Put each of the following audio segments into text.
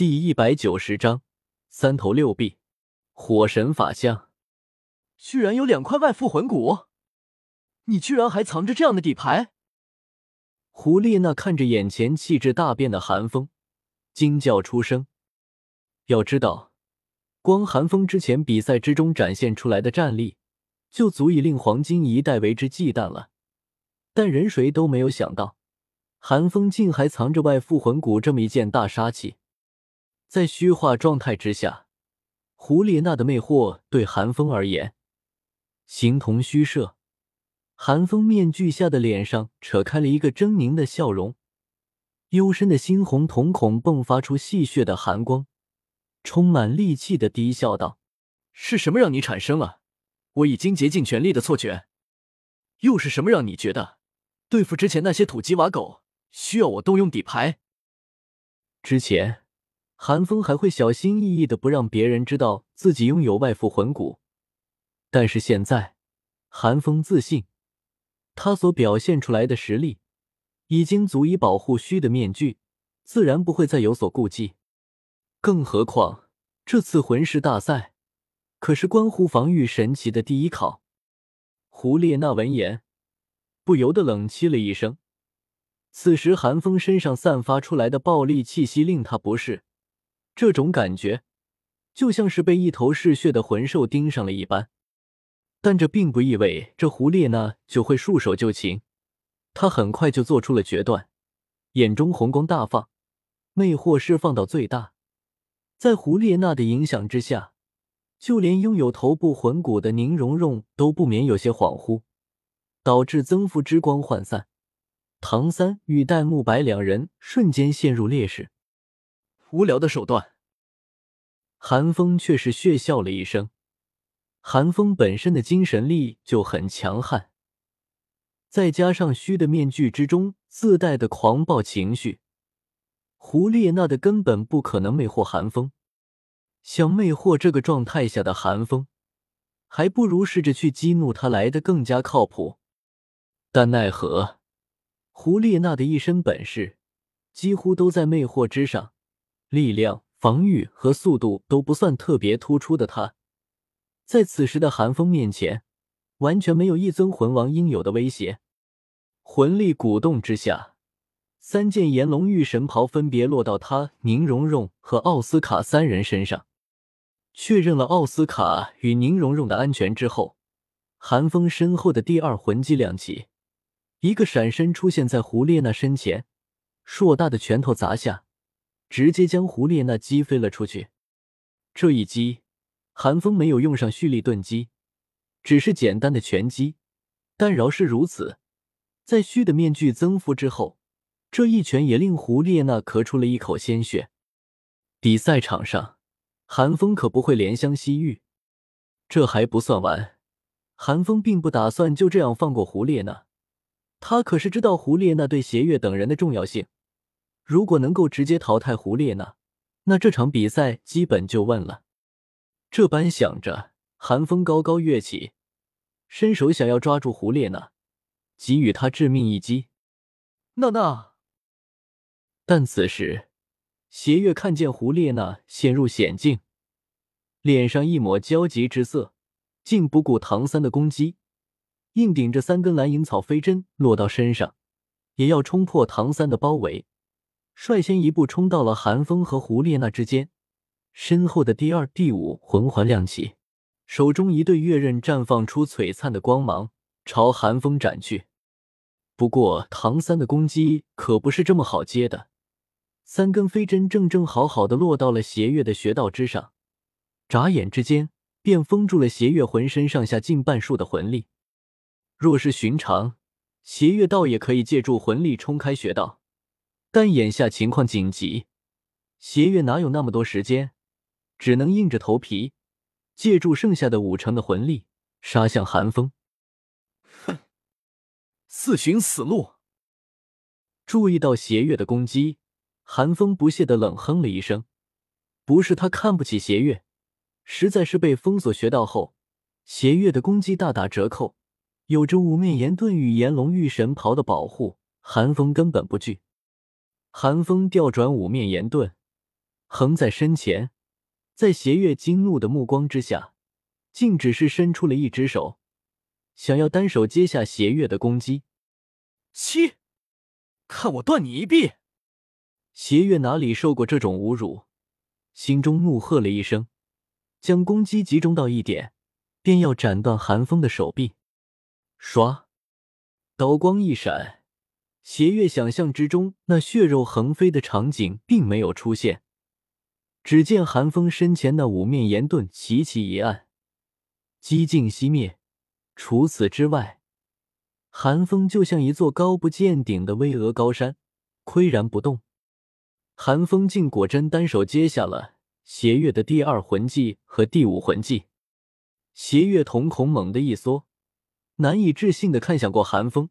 第一百九十章三头六臂，火神法相。居然有两块外附魂骨，你居然还藏着这样的底牌！胡丽娜看着眼前气质大变的寒风，惊叫出声。要知道，光寒风之前比赛之中展现出来的战力，就足以令黄金一代为之忌惮了。但人谁都没有想到，寒风竟还藏着外附魂骨这么一件大杀器。在虚化状态之下，胡列娜的魅惑对寒风而言，形同虚设。寒风面具下的脸上扯开了一个狰狞的笑容，幽深的猩红瞳孔迸发出戏谑的寒光，充满戾气的低笑道：“是什么让你产生了我已经竭尽全力的错觉？又是什么让你觉得对付之前那些土鸡瓦狗需要我动用底牌？之前，寒风还会小心翼翼的不让别人知道自己拥有外附魂骨，但是现在，寒风自信。”他所表现出来的实力，已经足以保护虚的面具，自然不会再有所顾忌。更何况这次魂师大赛，可是关乎防御神奇的第一考。胡列娜闻言，不由得冷凄了一声。此时寒风身上散发出来的暴力气息令他不适，这种感觉，就像是被一头嗜血的魂兽盯上了一般。但这并不意味着胡列娜就会束手就擒，她很快就做出了决断，眼中红光大放，魅惑释放到最大。在胡列娜的影响之下，就连拥有头部魂骨的宁荣荣都不免有些恍惚，导致增幅之光涣散。唐三与戴沐白两人瞬间陷入劣势。无聊的手段。韩风却是血笑了一声。寒风本身的精神力就很强悍，再加上虚的面具之中自带的狂暴情绪，胡列娜的根本不可能魅惑寒风。想魅惑这个状态下的寒风，还不如试着去激怒他来的更加靠谱。但奈何，胡列娜的一身本事几乎都在魅惑之上，力量、防御和速度都不算特别突出的他。在此时的寒风面前，完全没有一尊魂王应有的威胁。魂力鼓动之下，三件炎龙玉神袍分别落到他、宁荣荣和奥斯卡三人身上。确认了奥斯卡与宁荣荣的安全之后，寒风身后的第二魂技亮起，一个闪身出现在胡列娜身前，硕大的拳头砸下，直接将胡列娜击飞了出去。这一击。韩风没有用上蓄力盾击，只是简单的拳击，但饶是如此，在虚的面具增幅之后，这一拳也令胡列娜咳出了一口鲜血。比赛场上，韩风可不会怜香惜玉。这还不算完，韩风并不打算就这样放过胡列娜，他可是知道胡列娜对邪月等人的重要性。如果能够直接淘汰胡列娜，那这场比赛基本就稳了。这般想着，寒风高高跃起，伸手想要抓住胡列娜，给予她致命一击。娜娜，但此时邪月看见胡列娜陷入险境，脸上一抹焦急之色，竟不顾唐三的攻击，硬顶着三根蓝银草飞针落到身上，也要冲破唐三的包围，率先一步冲到了寒风和胡列娜之间。身后的第二、第五魂环亮起，手中一对月刃绽放出璀璨的光芒，朝寒风斩去。不过唐三的攻击可不是这么好接的，三根飞针正正好好的落到了邪月的穴道之上，眨眼之间便封住了邪月浑身上下近半数的魂力。若是寻常，邪月倒也可以借助魂力冲开穴道，但眼下情况紧急，邪月哪有那么多时间？只能硬着头皮，借助剩下的五成的魂力杀向寒风。哼，自寻死路！注意到邪月的攻击，寒风不屑的冷哼了一声。不是他看不起邪月，实在是被封锁穴道后，邪月的攻击大打折扣。有着五面炎盾与炎龙玉神袍的保护，寒风根本不惧。寒风调转五面岩盾。横在身前，在邪月惊怒的目光之下，竟只是伸出了一只手，想要单手接下邪月的攻击。七，看我断你一臂！邪月哪里受过这种侮辱，心中怒喝了一声，将攻击集中到一点，便要斩断寒风的手臂。唰，刀光一闪，邪月想象之中那血肉横飞的场景并没有出现。只见寒风身前那五面岩盾齐齐一按，几近熄灭。除此之外，寒风就像一座高不见顶的巍峨高山，岿然不动。寒风竟果真单手接下了邪月的第二魂技和第五魂技。邪月瞳孔猛地一缩，难以置信的看向过寒风，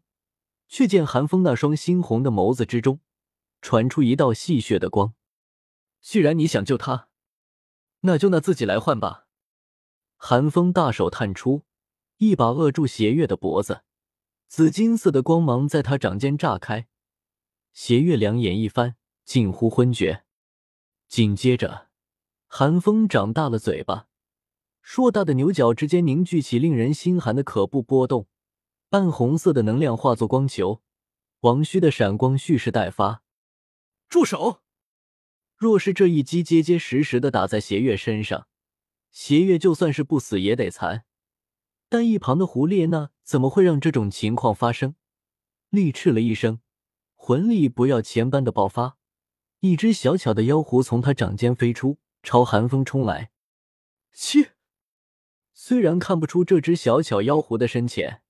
却见寒风那双猩红的眸子之中传出一道戏谑的光。既然你想救他，那就那自己来换吧。寒风大手探出，一把扼住邪月的脖子，紫金色的光芒在他掌间炸开。邪月两眼一翻，近乎昏厥。紧接着，寒风长大了嘴巴，硕大的牛角之间凝聚起令人心寒的可怖波动，暗红色的能量化作光球，王虚的闪光蓄势待发。住手！若是这一击结结实实的打在邪月身上，邪月就算是不死也得残。但一旁的胡列娜怎么会让这种情况发生？厉斥了一声，魂力不要钱般的爆发，一只小巧的妖狐从他掌间飞出，朝寒风冲来。切！虽然看不出这只小巧妖狐的深浅，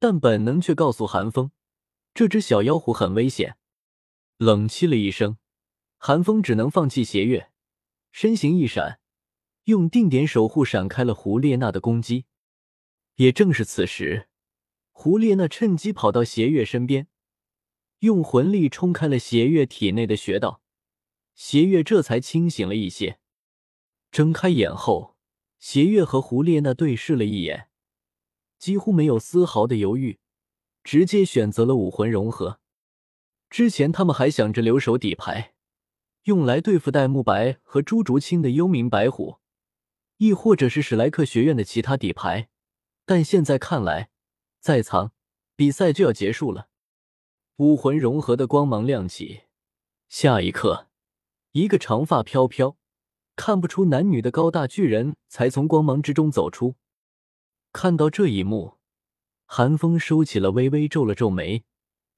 但本能却告诉寒风，这只小妖狐很危险。冷气了一声。寒风只能放弃邪月，身形一闪，用定点守护闪开了胡列娜的攻击。也正是此时，胡列娜趁机跑到邪月身边，用魂力冲开了邪月体内的穴道，邪月这才清醒了一些。睁开眼后，邪月和胡列娜对视了一眼，几乎没有丝毫的犹豫，直接选择了武魂融合。之前他们还想着留守底牌。用来对付戴沐白和朱竹清的幽冥白虎，亦或者是史莱克学院的其他底牌，但现在看来，再藏比赛就要结束了。武魂融合的光芒亮起，下一刻，一个长发飘飘、看不出男女的高大巨人才从光芒之中走出。看到这一幕，韩风收起了微微皱了皱眉，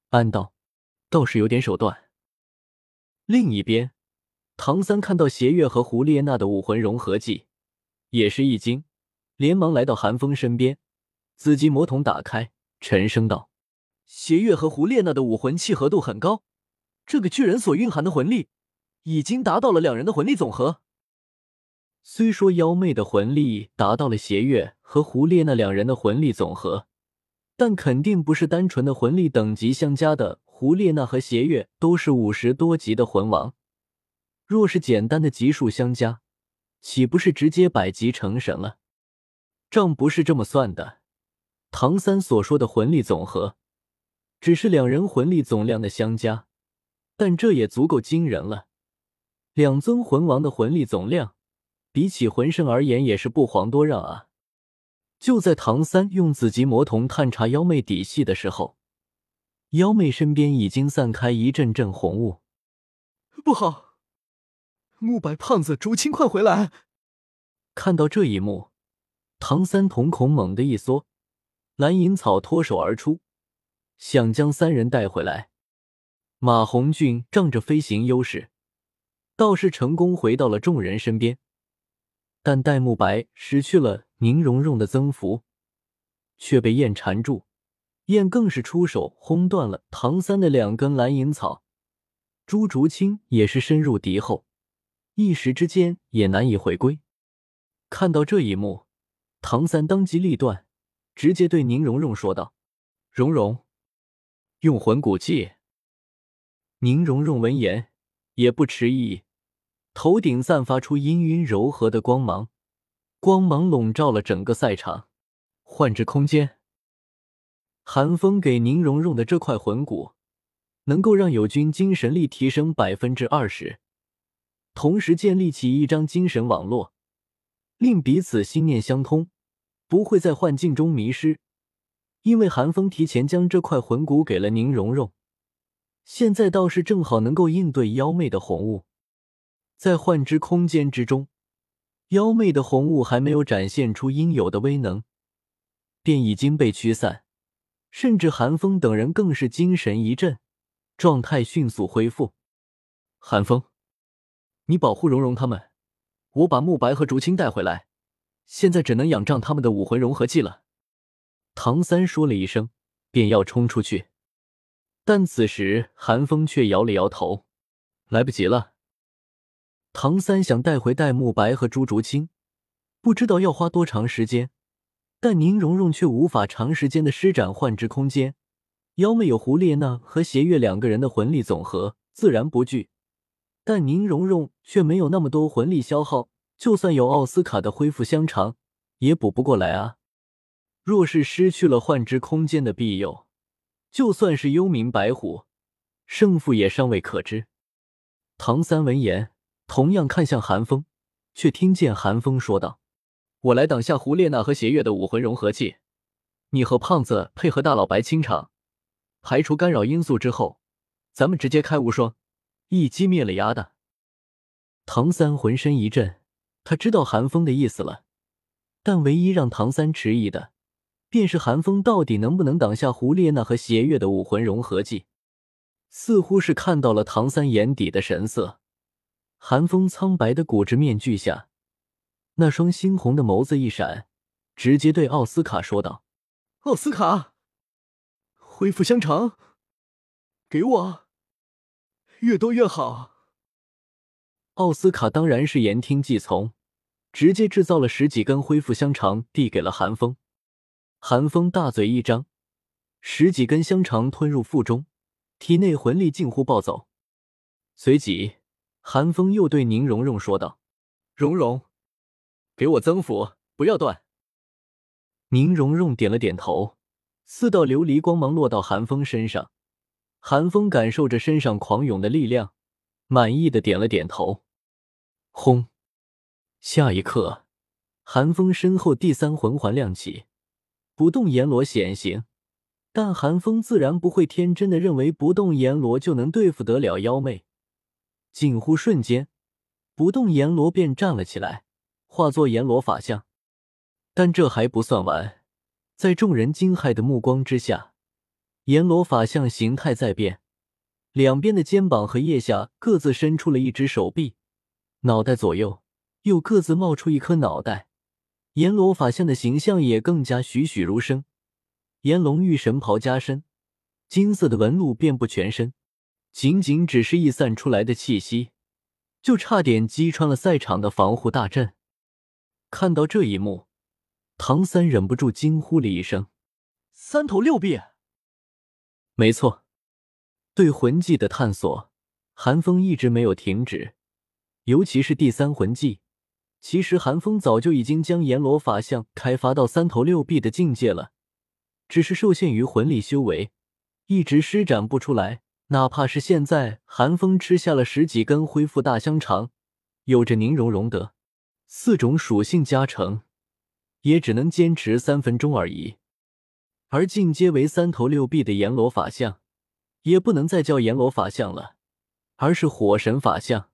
暗道：倒是有点手段。另一边，唐三看到邪月和胡列娜的武魂融合技，也是一惊，连忙来到韩风身边，紫极魔瞳打开，沉声道：“邪月和胡列娜的武魂契合度很高，这个巨人所蕴含的魂力，已经达到了两人的魂力总和。虽说妖媚的魂力达到了邪月和胡列娜两人的魂力总和，但肯定不是单纯的魂力等级相加的。”胡列娜和邪月都是五十多级的魂王，若是简单的级数相加，岂不是直接百级成神了？账不是这么算的。唐三所说的魂力总和，只是两人魂力总量的相加，但这也足够惊人了。两尊魂王的魂力总量，比起魂圣而言也是不遑多让啊！就在唐三用紫极魔瞳探查妖媚底细的时候。妖媚身边已经散开一阵阵红雾，不好！慕白胖子、竹青，快回来！看到这一幕，唐三瞳孔猛地一缩，蓝银草脱手而出，想将三人带回来。马红俊仗着飞行优势，倒是成功回到了众人身边，但戴沐白失去了宁荣荣的增幅，却被燕缠住。燕更是出手轰断了唐三的两根蓝银草，朱竹清也是深入敌后，一时之间也难以回归。看到这一幕，唐三当机立断，直接对宁荣荣说道：“荣荣，用魂骨技。”宁荣荣闻言也不迟疑，头顶散发出氤氲柔和的光芒，光芒笼罩了整个赛场，幻之空间。寒风给宁荣荣的这块魂骨，能够让友军精神力提升百分之二十，同时建立起一张精神网络，令彼此心念相通，不会在幻境中迷失。因为寒风提前将这块魂骨给了宁荣荣，现在倒是正好能够应对妖媚的红雾。在幻之空间之中，妖媚的红雾还没有展现出应有的威能，便已经被驱散，甚至韩风等人更是精神一振，状态迅速恢复。韩风，你保护蓉蓉他们，我把慕白和竹青带回来，现在只能仰仗他们的武魂融合技了。唐三说了一声，便要冲出去，但此时韩风却摇了摇头：“来不及了。”唐三想带回戴沐白和朱竹清，不知道要花多长时间，但宁荣荣却无法长时间的施展幻之空间。妖魅有胡列娜和邪月两个人的魂力总和，自然不惧，但宁荣荣却没有那么多魂力消耗，就算有奥斯卡的恢复香肠，也补不过来啊。若是失去了幻之空间的庇佑，就算是幽冥白虎，胜负也尚未可知。唐三闻言，同样看向寒风，却听见寒风说道：“我来挡下胡列娜和邪月的武魂融合技，你和胖子配合大老白清场，排除干扰因素之后，咱们直接开无双，一击灭了丫的。”唐三浑身一震，他知道韩风的意思了，但唯一让唐三迟疑的。便是寒风到底能不能挡下胡列娜和邪月的武魂融合技？似乎是看到了唐三眼底的神色，寒风苍白的骨质面具下，那双猩红的眸子一闪，直接对奥斯卡说道：“奥斯卡，恢复香肠，给我，越多越好。”奥斯卡当然是言听计从，直接制造了十几根恢复香肠，递给了寒风。寒风大嘴一张，十几根香肠吞入腹中，体内魂力近乎暴走。随即，寒风又对宁荣荣说道：“荣荣，给我增幅，不要断。”宁荣荣点了点头，四道琉璃光芒落到寒风身上。寒风感受着身上狂涌的力量，满意的点了点头。轰！下一刻，寒风身后第三魂环亮起。不动阎罗显形，但寒风自然不会天真的认为不动阎罗就能对付得了妖媚。近乎瞬间，不动阎罗便站了起来，化作阎罗法相。但这还不算完，在众人惊骇的目光之下，阎罗法相形态在变，两边的肩膀和腋下各自伸出了一只手臂，脑袋左右又各自冒出一颗脑袋。阎罗法相的形象也更加栩栩如生，炎龙玉神袍加身，金色的纹路遍布全身，仅仅只是溢散出来的气息，就差点击穿了赛场的防护大阵。看到这一幕，唐三忍不住惊呼了一声：“三头六臂！”没错，对魂技的探索，寒风一直没有停止，尤其是第三魂技。其实寒风早就已经将阎罗法相开发到三头六臂的境界了，只是受限于魂力修为，一直施展不出来。哪怕是现在，寒风吃下了十几根恢复大香肠，有着宁荣荣的四种属性加成，也只能坚持三分钟而已。而进阶为三头六臂的阎罗法相，也不能再叫阎罗法相了，而是火神法相。